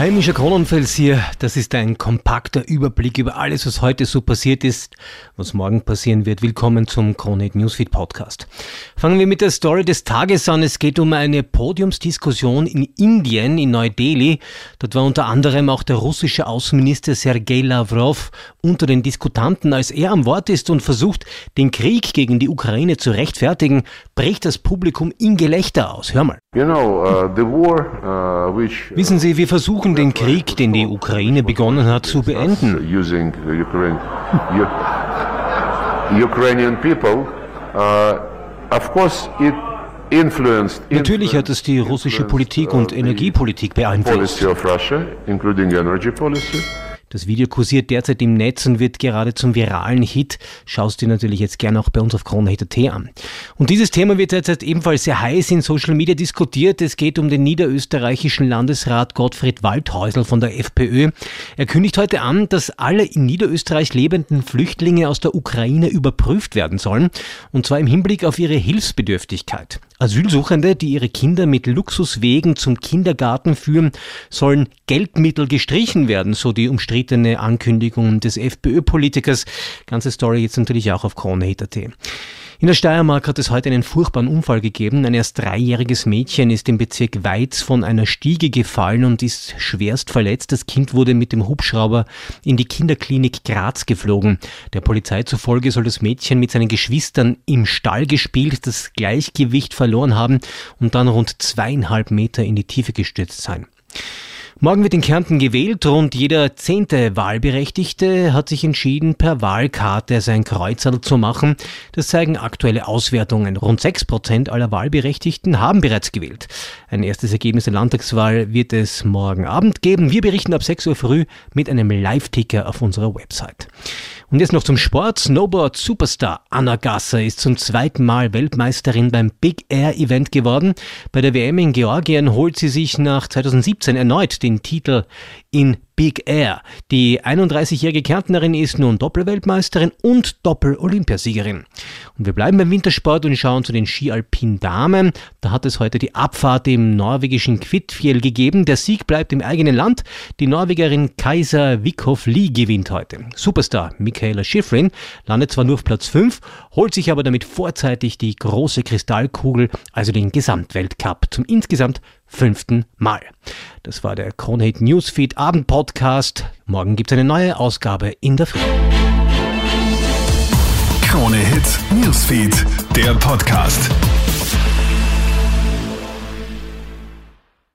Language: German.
Hi, Mischa Kronenfels hier. Das ist ein kompakter Überblick über alles, was heute so passiert ist, was morgen passieren wird. Willkommen zum Kronehit Newsfeed Podcast. Fangen wir mit der Story des Tages an. Es geht um eine Podiumsdiskussion in Indien, in Neu-Delhi. Dort war unter anderem auch der russische Außenminister Sergei Lavrov unter den Diskutanten. Als er am Wort ist und versucht, den Krieg gegen die Ukraine zu rechtfertigen, bricht das Publikum in Gelächter aus. Hör mal. You know, uh, war, uh, which, uh, Wissen Sie, wir versuchen versuchen, den Krieg, den die Ukraine begonnen hat, zu beenden. Natürlich hat es die russische Politik und Energiepolitik beeinflusst. Das Video kursiert derzeit im Netz und wird gerade zum viralen Hit. Schaust du natürlich jetzt gerne auch bei uns auf KroneHit.at an. Und dieses Thema wird derzeit ebenfalls sehr heiß in Social Media diskutiert. Es geht um den niederösterreichischen Landesrat Gottfried Waldhäusl von der FPÖ. Er kündigt heute an, dass alle in Niederösterreich lebenden Flüchtlinge aus der Ukraine überprüft werden sollen. Und zwar im Hinblick auf ihre Hilfsbedürftigkeit. Asylsuchende, die ihre Kinder mit Luxuswegen zum Kindergarten führen, sollen Geldmittel gestrichen werden, so die umstrittene Ankündigung des FPÖ-Politikers. Ganze Story jetzt natürlich auch auf KroneHit.at. In der Steiermark hat es heute einen furchtbaren Unfall gegeben. Ein erst dreijähriges Mädchen ist im Bezirk Weiz von einer Stiege gefallen und ist schwerst verletzt. Das Kind wurde mit dem Hubschrauber in die Kinderklinik Graz geflogen. Der Polizei zufolge soll das Mädchen mit seinen Geschwistern im Stall gespielt, das Gleichgewicht verloren haben und dann rund zweieinhalb Meter in die Tiefe gestürzt sein. Morgen wird in Kärnten gewählt. Rund jeder zehnte Wahlberechtigte hat sich entschieden, per Wahlkarte sein Kreuzerl zu machen. Das zeigen aktuelle Auswertungen. Rund sechs Prozent aller Wahlberechtigten haben bereits gewählt. Ein erstes Ergebnis der Landtagswahl wird es morgen Abend geben. Wir berichten ab 6 Uhr früh mit einem Live-Ticker auf unserer Website. Und jetzt noch zum Sport. Snowboard-Superstar Anna Gasser ist zum zweiten Mal Weltmeisterin beim Big Air Event geworden. Bei der WM in Georgien holt sie sich nach 2017 erneut den Titel in Big Air. Die 31-jährige Kärntnerin ist nun Doppelweltmeisterin und Doppel-Olympiasiegerin. Und wir bleiben beim Wintersport und schauen zu den Ski-Alpin-Damen. Da hat es heute die Abfahrt im norwegischen Kvitfjell gegeben. Der Sieg bleibt im eigenen Land. Die Norwegerin Kaiser Wickhoff Lee gewinnt heute. Superstar Michaela Schifrin landet zwar nur auf Platz 5, holt sich aber damit vorzeitig die große Kristallkugel, also den Gesamtweltcup, zum insgesamt fünften Mal. Das war der Kronhit Newsfeed Abend Podcast. Morgen gibt es eine neue Ausgabe in der Früh. Krone Hit Newsfeed, der Podcast.